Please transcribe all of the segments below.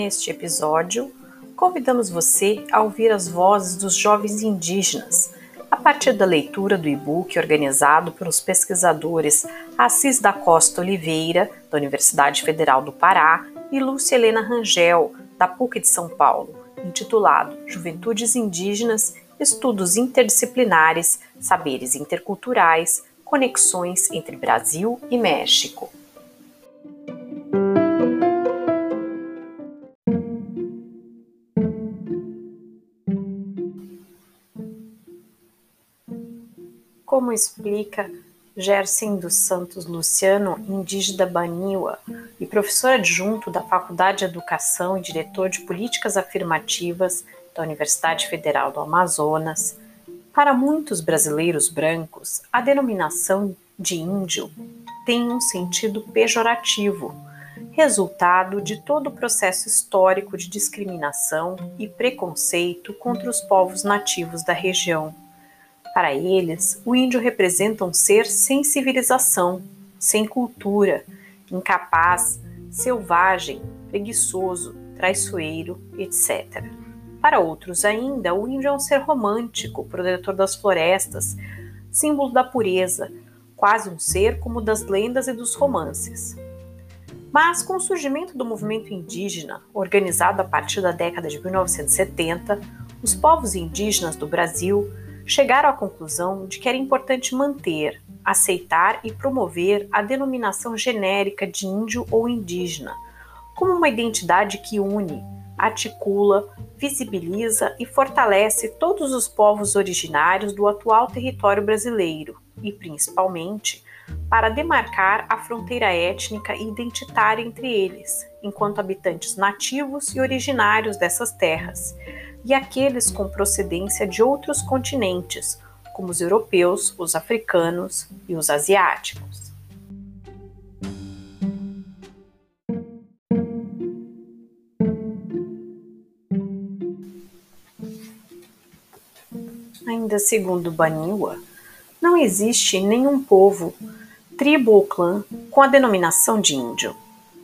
Neste episódio, convidamos você a ouvir as vozes dos jovens indígenas a partir da leitura do e-book organizado pelos pesquisadores Assis da Costa Oliveira, da Universidade Federal do Pará, e Lúcia Helena Rangel, da PUC de São Paulo, intitulado Juventudes Indígenas, Estudos Interdisciplinares, Saberes Interculturais, Conexões entre Brasil e México. Como explica Gerson dos Santos Luciano, indígena Baniwa e professor adjunto da Faculdade de Educação e diretor de Políticas Afirmativas da Universidade Federal do Amazonas, para muitos brasileiros brancos, a denominação de índio tem um sentido pejorativo, resultado de todo o processo histórico de discriminação e preconceito contra os povos nativos da região para eles, o índio representa um ser sem civilização, sem cultura, incapaz, selvagem, preguiçoso, traiçoeiro, etc. Para outros ainda, o índio é um ser romântico, protetor das florestas, símbolo da pureza, quase um ser como das lendas e dos romances. Mas com o surgimento do movimento indígena, organizado a partir da década de 1970, os povos indígenas do Brasil chegaram à conclusão de que era importante manter, aceitar e promover a denominação genérica de índio ou indígena, como uma identidade que une, articula, visibiliza e fortalece todos os povos originários do atual território brasileiro e, principalmente, para demarcar a fronteira étnica e identitária entre eles, enquanto habitantes nativos e originários dessas terras, e aqueles com procedência de outros continentes, como os europeus, os africanos e os asiáticos. Ainda segundo Baniwa, não existe nenhum povo, tribo ou clã com a denominação de índio.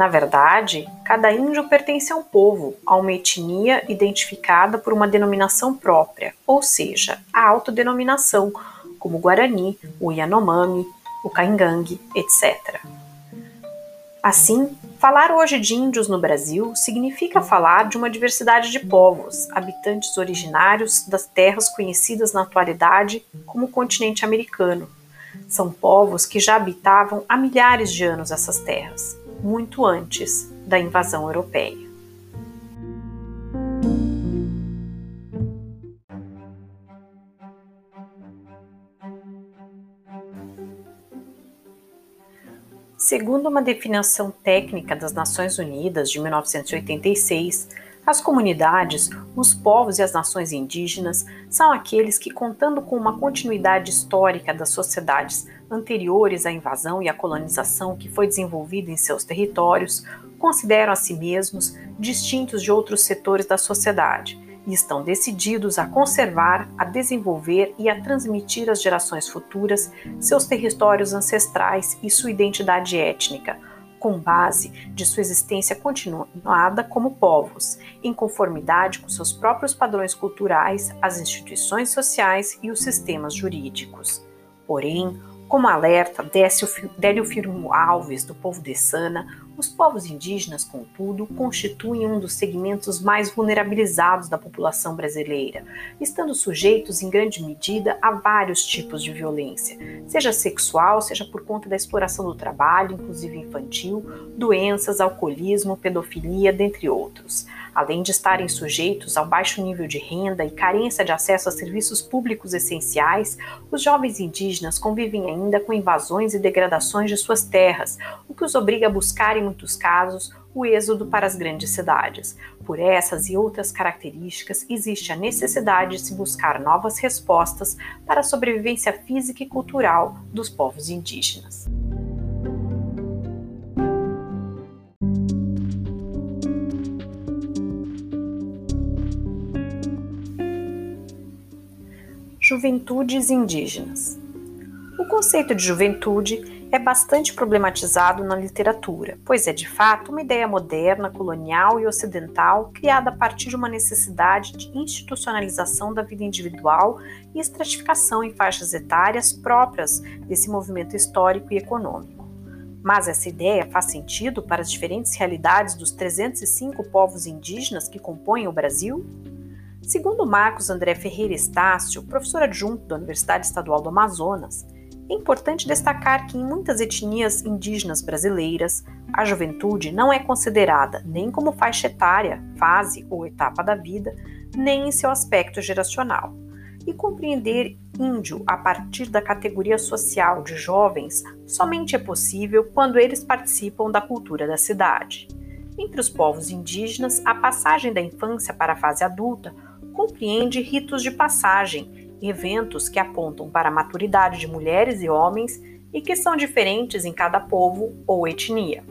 Na verdade, cada índio pertence a um povo, a uma etnia identificada por uma denominação própria, ou seja, a autodenominação, como o Guarani, o Yanomami, o Caingangue, etc. Assim, falar hoje de índios no Brasil significa falar de uma diversidade de povos, habitantes originários das terras conhecidas na atualidade como continente americano. São povos que já habitavam há milhares de anos essas terras muito antes da invasão europeia. Segundo uma definição técnica das Nações Unidas de 1986, as comunidades, os povos e as nações indígenas são aqueles que, contando com uma continuidade histórica das sociedades anteriores à invasão e à colonização que foi desenvolvida em seus territórios, consideram a si mesmos distintos de outros setores da sociedade e estão decididos a conservar, a desenvolver e a transmitir às gerações futuras seus territórios ancestrais e sua identidade étnica com base de sua existência continuada como povos, em conformidade com seus próprios padrões culturais, as instituições sociais e os sistemas jurídicos. Porém, como alerta Délio Firmo Alves, do povo de Sana, os povos indígenas, contudo, constituem um dos segmentos mais vulnerabilizados da população brasileira, estando sujeitos em grande medida a vários tipos de violência, seja sexual, seja por conta da exploração do trabalho, inclusive infantil, doenças, alcoolismo, pedofilia, dentre outros além de estarem sujeitos ao baixo nível de renda e carência de acesso a serviços públicos essenciais, os jovens indígenas convivem ainda com invasões e degradações de suas terras, o que os obriga a buscar, em muitos casos, o êxodo para as grandes cidades. Por essas e outras características, existe a necessidade de se buscar novas respostas para a sobrevivência física e cultural dos povos indígenas. Juventudes indígenas. O conceito de juventude é bastante problematizado na literatura, pois é de fato uma ideia moderna, colonial e ocidental criada a partir de uma necessidade de institucionalização da vida individual e estratificação em faixas etárias próprias desse movimento histórico e econômico. Mas essa ideia faz sentido para as diferentes realidades dos 305 povos indígenas que compõem o Brasil? Segundo Marcos André Ferreira Estácio, professor adjunto da Universidade Estadual do Amazonas, é importante destacar que em muitas etnias indígenas brasileiras, a juventude não é considerada nem como faixa etária, fase ou etapa da vida, nem em seu aspecto geracional. E compreender índio a partir da categoria social de jovens somente é possível quando eles participam da cultura da cidade. Entre os povos indígenas, a passagem da infância para a fase adulta compreende ritos de passagem eventos que apontam para a maturidade de mulheres e homens e que são diferentes em cada povo ou etnia.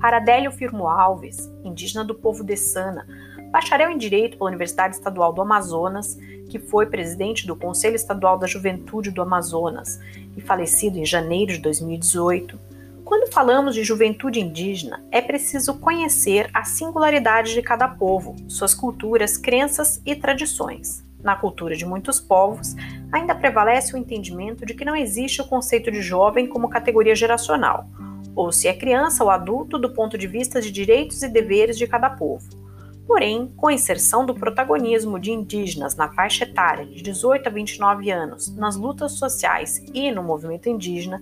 Para Adélio Firmo Alves, indígena do povo de Sana, bacharel em Direito pela Universidade Estadual do Amazonas, que foi presidente do Conselho Estadual da Juventude do Amazonas e falecido em janeiro de 2018, quando falamos de juventude indígena, é preciso conhecer a singularidade de cada povo, suas culturas, crenças e tradições. Na cultura de muitos povos, ainda prevalece o entendimento de que não existe o conceito de jovem como categoria geracional, ou se é criança ou adulto do ponto de vista de direitos e deveres de cada povo. Porém, com a inserção do protagonismo de indígenas na faixa etária de 18 a 29 anos nas lutas sociais e no movimento indígena,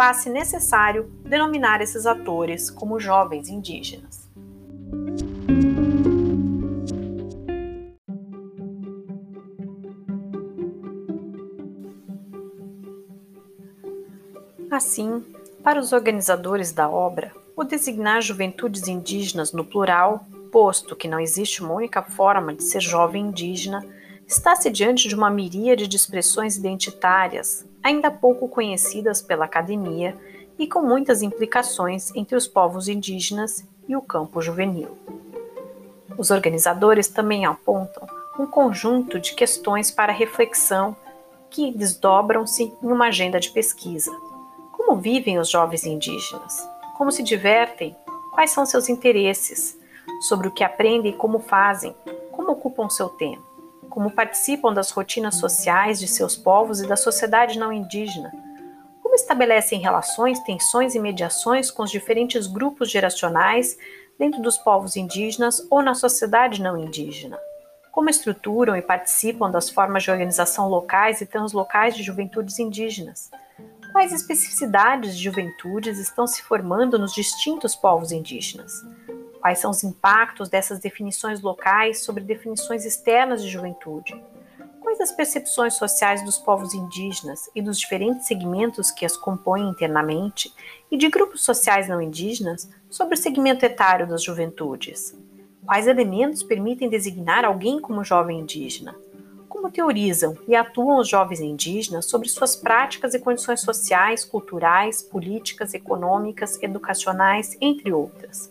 faz-se necessário denominar esses atores como jovens indígenas. Assim, para os organizadores da obra, o designar juventudes indígenas no plural, posto que não existe uma única forma de ser jovem indígena, está-se diante de uma miríade de expressões identitárias, ainda pouco conhecidas pela academia e com muitas implicações entre os povos indígenas e o campo juvenil. Os organizadores também apontam um conjunto de questões para reflexão que desdobram-se em uma agenda de pesquisa, como vivem os jovens indígenas? Como se divertem? Quais são seus interesses? Sobre o que aprendem e como fazem? Como ocupam seu tempo? Como participam das rotinas sociais de seus povos e da sociedade não indígena? Como estabelecem relações, tensões e mediações com os diferentes grupos geracionais dentro dos povos indígenas ou na sociedade não indígena? Como estruturam e participam das formas de organização locais e translocais de juventudes indígenas? Quais especificidades de juventudes estão se formando nos distintos povos indígenas? Quais são os impactos dessas definições locais sobre definições externas de juventude? Quais as percepções sociais dos povos indígenas e dos diferentes segmentos que as compõem internamente e de grupos sociais não indígenas sobre o segmento etário das juventudes? Quais elementos permitem designar alguém como jovem indígena? como teorizam e atuam os jovens indígenas sobre suas práticas e condições sociais, culturais, políticas, econômicas, educacionais, entre outras.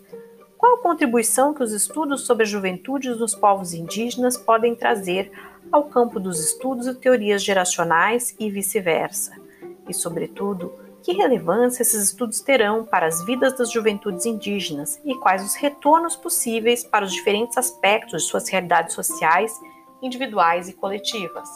Qual a contribuição que os estudos sobre a juventude nos povos indígenas podem trazer ao campo dos estudos e teorias geracionais e vice-versa? E, sobretudo, que relevância esses estudos terão para as vidas das juventudes indígenas e quais os retornos possíveis para os diferentes aspectos de suas realidades sociais individuais e coletivas.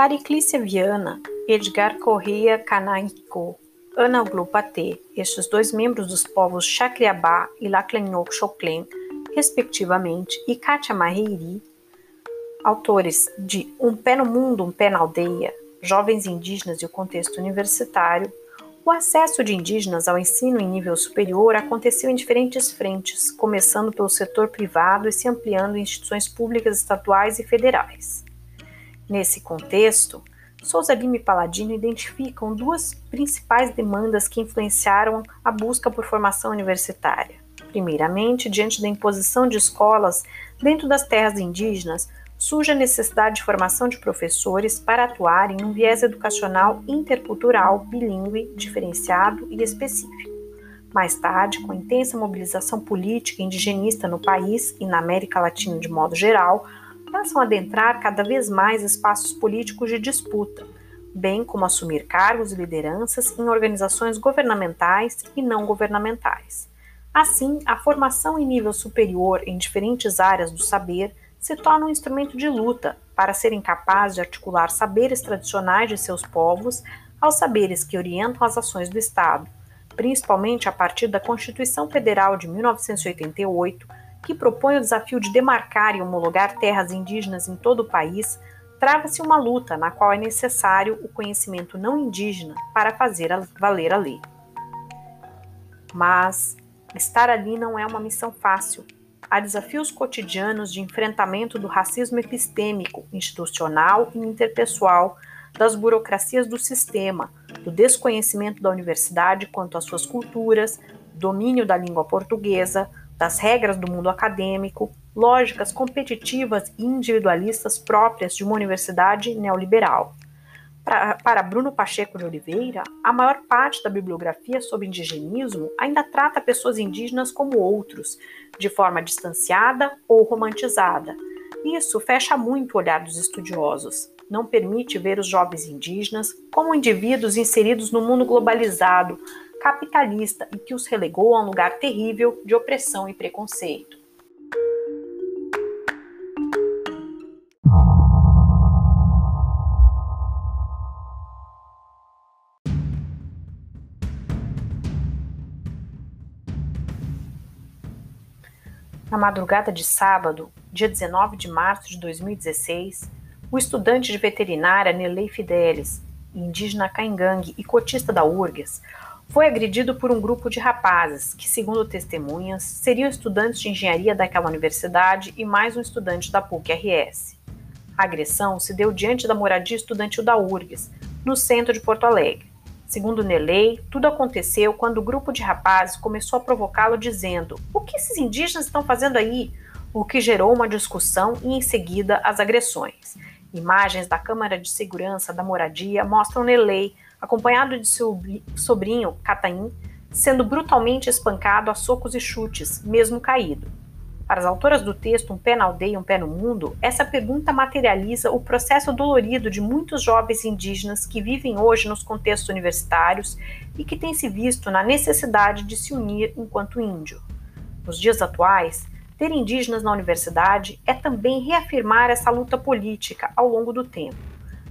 Pariclícia Viana, Edgar Correia Canaicô, Ana Glupatê, estes dois membros dos povos Chacriabá e Laclenhoc Choclen, respectivamente, e Kátia Marreiri, autores de Um Pé no Mundo, Um Pé na Aldeia, jovens indígenas e o contexto universitário, o acesso de indígenas ao ensino em nível superior aconteceu em diferentes frentes, começando pelo setor privado e se ampliando em instituições públicas estaduais e federais. Nesse contexto, Souza Lima e Paladino identificam duas principais demandas que influenciaram a busca por formação universitária. Primeiramente, diante da imposição de escolas dentro das terras indígenas, surge a necessidade de formação de professores para atuar em um viés educacional intercultural, bilíngue, diferenciado e específico. Mais tarde, com intensa mobilização política indigenista no país e na América Latina de modo geral, passam a adentrar cada vez mais espaços políticos de disputa, bem como assumir cargos e lideranças em organizações governamentais e não governamentais. Assim, a formação em nível superior em diferentes áreas do saber se torna um instrumento de luta para serem capazes de articular saberes tradicionais de seus povos aos saberes que orientam as ações do Estado principalmente a partir da Constituição Federal de 1988, que propõe o desafio de demarcar e homologar terras indígenas em todo o país, trava-se uma luta na qual é necessário o conhecimento não indígena para fazer valer a lei. Mas estar ali não é uma missão fácil. Há desafios cotidianos de enfrentamento do racismo epistêmico, institucional e interpessoal das burocracias do sistema, do desconhecimento da universidade quanto às suas culturas, domínio da língua portuguesa, das regras do mundo acadêmico, lógicas competitivas e individualistas próprias de uma universidade neoliberal. Para, para Bruno Pacheco de Oliveira, a maior parte da bibliografia sobre indigenismo ainda trata pessoas indígenas como outros, de forma distanciada ou romantizada. Isso fecha muito o olhar dos estudiosos não permite ver os jovens indígenas como indivíduos inseridos no mundo globalizado, capitalista e que os relegou a um lugar terrível de opressão e preconceito. Na madrugada de sábado, dia 19 de março de 2016, o estudante de veterinária Nelei Fidelis, indígena caingangue e cotista da URGS, foi agredido por um grupo de rapazes que, segundo testemunhas, seriam estudantes de engenharia daquela universidade e mais um estudante da PUC-RS. A agressão se deu diante da moradia estudantil da URGS, no centro de Porto Alegre. Segundo Nelei, tudo aconteceu quando o grupo de rapazes começou a provocá-lo dizendo: O que esses indígenas estão fazendo aí? O que gerou uma discussão e, em seguida, as agressões. Imagens da Câmara de Segurança da Moradia mostram Nelei, acompanhado de seu sobrinho, Cataim, sendo brutalmente espancado a socos e chutes, mesmo caído. Para as autoras do texto Um Pé na Aldeia, Um Pé no Mundo, essa pergunta materializa o processo dolorido de muitos jovens indígenas que vivem hoje nos contextos universitários e que têm se visto na necessidade de se unir enquanto índio. Nos dias atuais, ter indígenas na universidade é também reafirmar essa luta política ao longo do tempo.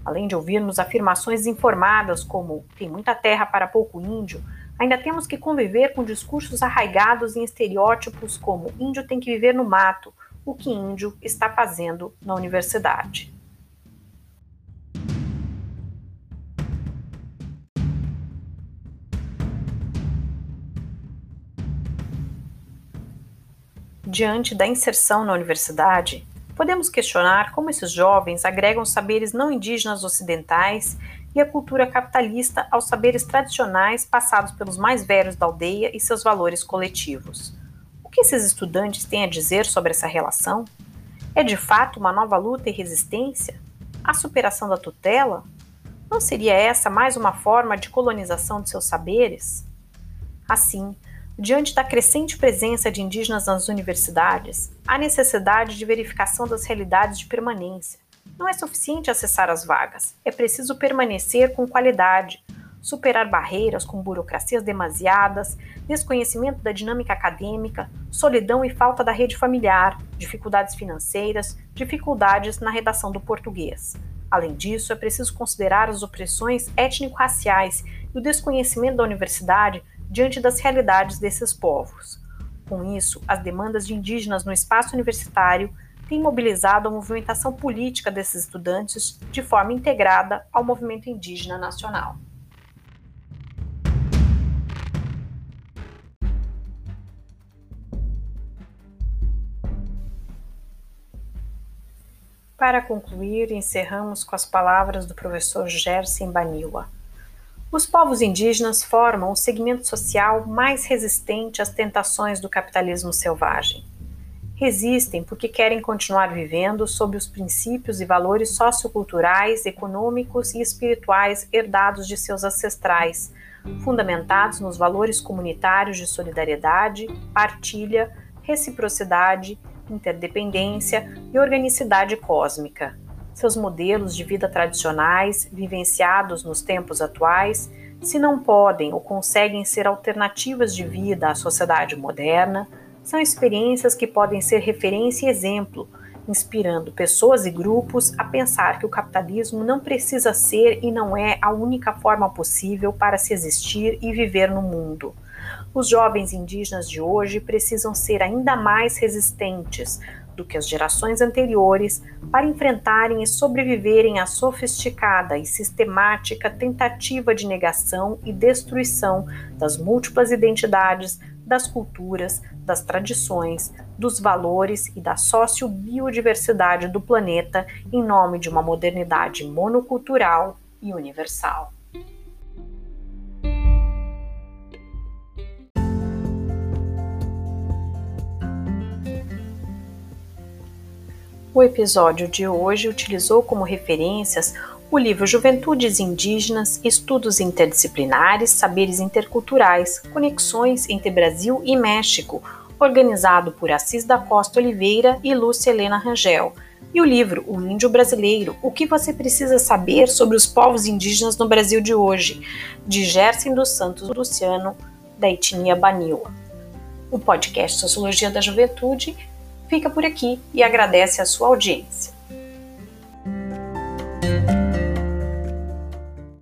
Além de ouvirmos afirmações informadas como tem muita terra para pouco índio, ainda temos que conviver com discursos arraigados em estereótipos como índio tem que viver no mato, o que índio está fazendo na universidade. Diante da inserção na universidade, podemos questionar como esses jovens agregam saberes não indígenas ocidentais e a cultura capitalista aos saberes tradicionais passados pelos mais velhos da aldeia e seus valores coletivos. O que esses estudantes têm a dizer sobre essa relação? É de fato uma nova luta e resistência? A superação da tutela? Não seria essa mais uma forma de colonização de seus saberes? Assim, Diante da crescente presença de indígenas nas universidades, há necessidade de verificação das realidades de permanência. Não é suficiente acessar as vagas, é preciso permanecer com qualidade, superar barreiras com burocracias demasiadas, desconhecimento da dinâmica acadêmica, solidão e falta da rede familiar, dificuldades financeiras, dificuldades na redação do português. Além disso, é preciso considerar as opressões étnico-raciais e o desconhecimento da universidade diante das realidades desses povos. Com isso, as demandas de indígenas no espaço universitário têm mobilizado a movimentação política desses estudantes de forma integrada ao movimento indígena nacional. Para concluir, encerramos com as palavras do professor Gerson Baniwa. Os povos indígenas formam o segmento social mais resistente às tentações do capitalismo selvagem. Resistem porque querem continuar vivendo sob os princípios e valores socioculturais, econômicos e espirituais herdados de seus ancestrais, fundamentados nos valores comunitários de solidariedade, partilha, reciprocidade, interdependência e organicidade cósmica. Seus modelos de vida tradicionais, vivenciados nos tempos atuais, se não podem ou conseguem ser alternativas de vida à sociedade moderna, são experiências que podem ser referência e exemplo, inspirando pessoas e grupos a pensar que o capitalismo não precisa ser e não é a única forma possível para se existir e viver no mundo. Os jovens indígenas de hoje precisam ser ainda mais resistentes do que as gerações anteriores para enfrentarem e sobreviverem à sofisticada e sistemática tentativa de negação e destruição das múltiplas identidades, das culturas, das tradições, dos valores e da sociobiodiversidade do planeta em nome de uma modernidade monocultural e universal. O episódio de hoje utilizou como referências o livro Juventudes Indígenas, Estudos Interdisciplinares, Saberes Interculturais, Conexões entre Brasil e México, organizado por Assis da Costa Oliveira e Lúcia Helena Rangel, e o livro O Índio Brasileiro: O que você precisa saber sobre os povos indígenas no Brasil de hoje, de Gerson dos Santos Luciano, da etnia Baniwa. O podcast Sociologia da Juventude fica por aqui e agradece a sua audiência.